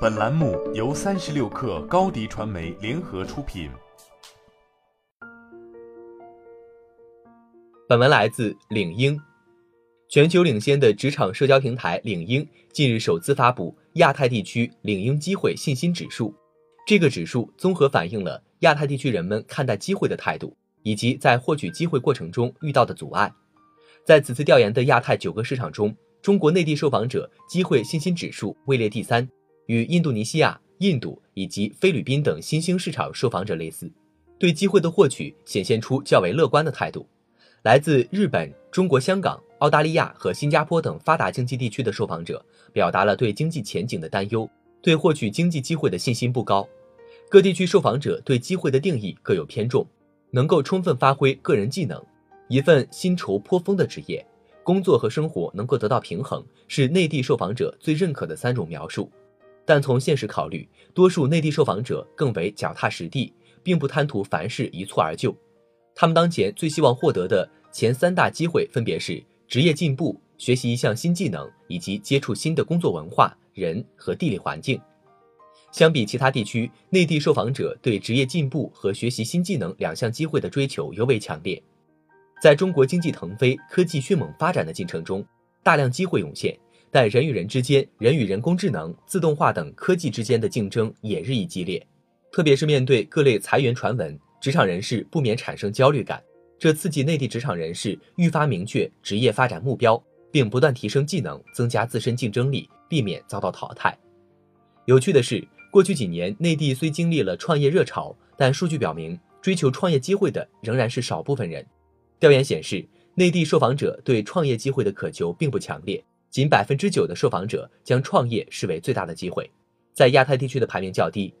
本栏目由三十六氪高低传媒联合出品。本文来自领英，全球领先的职场社交平台领英近日首次发布亚太地区领英机会信心指数。这个指数综合反映了亚太地区人们看待机会的态度，以及在获取机会过程中遇到的阻碍。在此次调研的亚太九个市场中，中国内地受访者机会信心指数位列第三，与印度尼西亚、印度以及菲律宾等新兴市场受访者类似，对机会的获取显现出较为乐观的态度。来自日本、中国香港、澳大利亚和新加坡等发达经济地区的受访者表达了对经济前景的担忧，对获取经济机会的信心不高。各地区受访者对机会的定义各有偏重，能够充分发挥个人技能，一份薪酬颇丰的职业，工作和生活能够得到平衡，是内地受访者最认可的三种描述。但从现实考虑，多数内地受访者更为脚踏实地，并不贪图凡事一蹴而就。他们当前最希望获得的前三大机会分别是职业进步、学习一项新技能以及接触新的工作文化、人和地理环境。相比其他地区，内地受访者对职业进步和学习新技能两项机会的追求尤为强烈。在中国经济腾飞、科技迅猛发展的进程中，大量机会涌现，但人与人之间、人与人工智能、自动化等科技之间的竞争也日益激烈，特别是面对各类裁员传闻。职场人士不免产生焦虑感，这刺激内地职场人士愈发明确职业发展目标，并不断提升技能，增加自身竞争力，避免遭到淘汰。有趣的是，过去几年内地虽经历了创业热潮，但数据表明，追求创业机会的仍然是少部分人。调研显示，内地受访者对创业机会的渴求并不强烈，仅百分之九的受访者将创业视为最大的机会，在亚太地区的排名较低。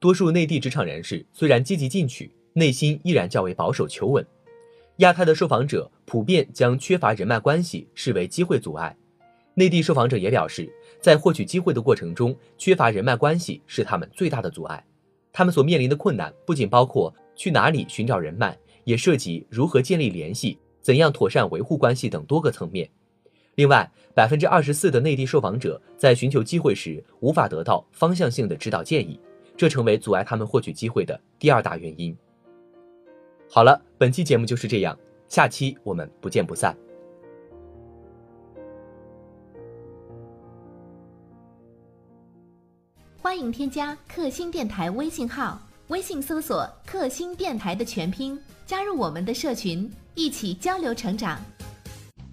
多数内地职场人士虽然积极进取，内心依然较为保守求稳。亚太的受访者普遍将缺乏人脉关系视为机会阻碍。内地受访者也表示，在获取机会的过程中，缺乏人脉关系是他们最大的阻碍。他们所面临的困难不仅包括去哪里寻找人脉，也涉及如何建立联系、怎样妥善维护关系等多个层面。另外，百分之二十四的内地受访者在寻求机会时无法得到方向性的指导建议。这成为阻碍他们获取机会的第二大原因。好了，本期节目就是这样，下期我们不见不散。欢迎添加克星电台微信号，微信搜索“克星电台”的全拼，加入我们的社群，一起交流成长。